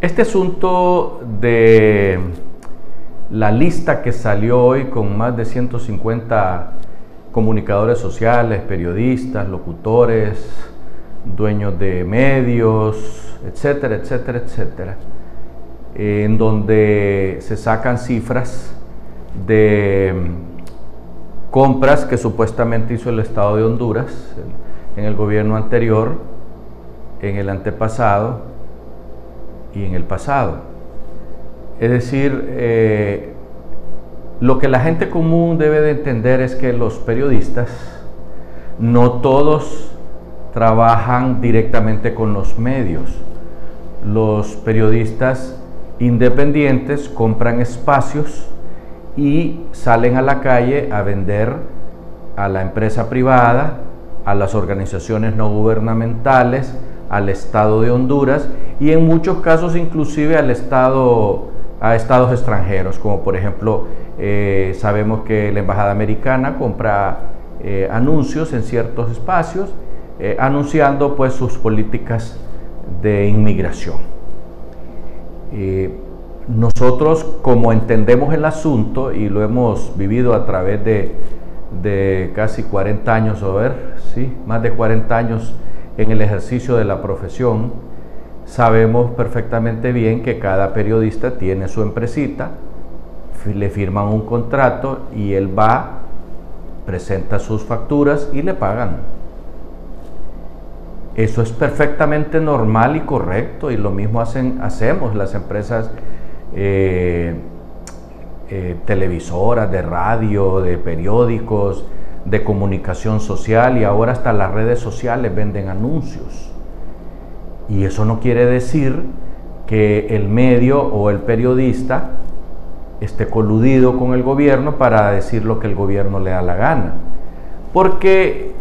Este asunto de la lista que salió hoy con más de 150 comunicadores sociales, periodistas, locutores, dueños de medios, etcétera, etcétera, etcétera, en donde se sacan cifras de compras que supuestamente hizo el Estado de Honduras en el gobierno anterior, en el antepasado y en el pasado. Es decir, eh, lo que la gente común debe de entender es que los periodistas no todos trabajan directamente con los medios. Los periodistas independientes compran espacios y salen a la calle a vender a la empresa privada, a las organizaciones no gubernamentales, al Estado de Honduras y en muchos casos inclusive al Estado, a estados extranjeros, como por ejemplo eh, sabemos que la Embajada Americana compra eh, anuncios en ciertos espacios, eh, anunciando pues sus políticas de inmigración. nosotros como entendemos el asunto y lo hemos vivido a través de, de casi 40 años, o ver, sí, más de 40 años en el ejercicio de la profesión, sabemos perfectamente bien que cada periodista tiene su empresita, le firman un contrato y él va, presenta sus facturas y le pagan. Eso es perfectamente normal y correcto y lo mismo hacen, hacemos las empresas eh, eh, televisoras, de radio, de periódicos, de comunicación social y ahora hasta las redes sociales venden anuncios. Y eso no quiere decir que el medio o el periodista esté coludido con el gobierno para decir lo que el gobierno le da la gana. Porque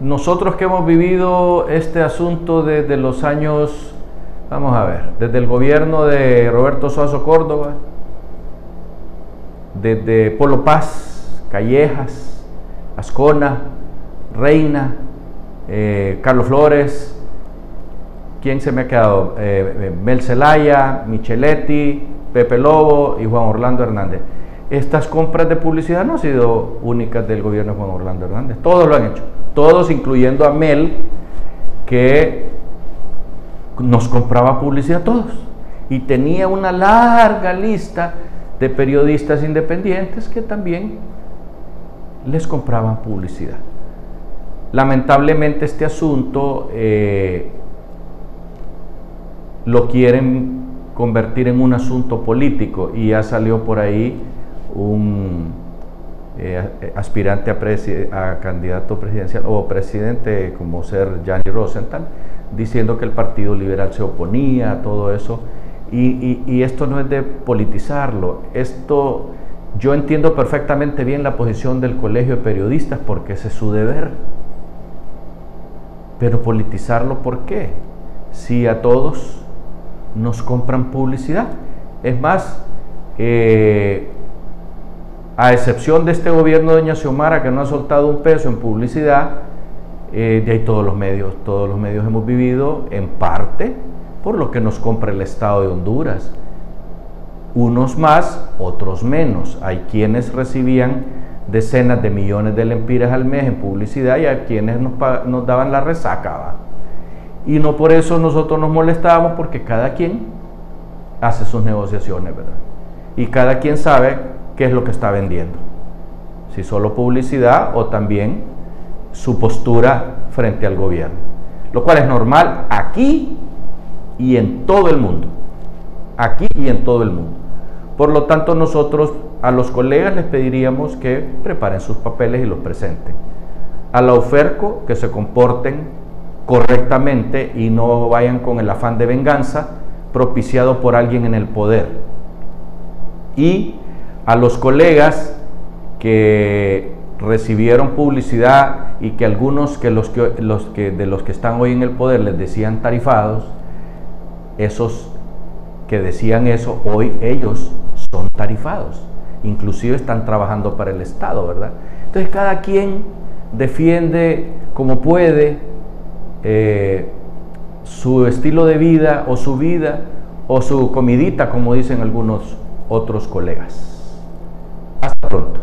nosotros que hemos vivido este asunto desde los años, vamos a ver, desde el gobierno de Roberto Suazo Córdoba, desde Polo Paz, Callejas, Ascona, Reina, eh, Carlos Flores, ¿quién se me ha quedado? Eh, eh, Mel Zelaya, Micheletti, Pepe Lobo y Juan Orlando Hernández. Estas compras de publicidad no han sido únicas del gobierno de Juan Orlando Hernández, todos lo han hecho, todos incluyendo a Mel, que nos compraba publicidad todos y tenía una larga lista de periodistas independientes que también les compraban publicidad. Lamentablemente este asunto eh, lo quieren convertir en un asunto político y ya salió por ahí un eh, aspirante a, candidato presidencial o presidente como ser Gianni Rosenthal, diciendo que el Partido Liberal se oponía a todo eso. Y, y esto no es de politizarlo, esto yo entiendo perfectamente bien la posición del Colegio de Periodistas porque ese es su deber. Pero politizarlo, ¿por qué? Si a todos nos compran publicidad. Es más, eh, a excepción de este gobierno de Doña Xiomara que no ha soltado un peso en publicidad, eh, de ahí todos los medios, todos los medios hemos vivido en parte por lo que nos compra el Estado de Honduras unos más, otros menos. Hay quienes recibían decenas de millones de lempiras al mes en publicidad y hay quienes nos, daban la resaca. Y no por eso nosotros nos molestábamos porque cada quien hace sus negociaciones, ¿verdad? Y cada quien sabe qué es lo que está vendiendo. Si solo publicidad o también su postura frente al gobierno. Lo cual es normal aquí y en todo el mundo. Aquí y en todo el mundo. Por lo tanto, nosotros a los colegas les pediríamos que preparen sus papeles y los presenten. A la OFERCO que se comporten correctamente y no vayan con el afán de venganza propiciado por alguien en el poder. Y a los colegas que recibieron publicidad y que algunos que los que, los que de los que están hoy en el poder les decían tarifados, esos que decían eso, hoy ellos son tarifados, inclusive están trabajando para el Estado, ¿verdad? Entonces cada quien defiende como puede eh, su estilo de vida o su vida o su comidita, como dicen algunos otros colegas. Hasta pronto.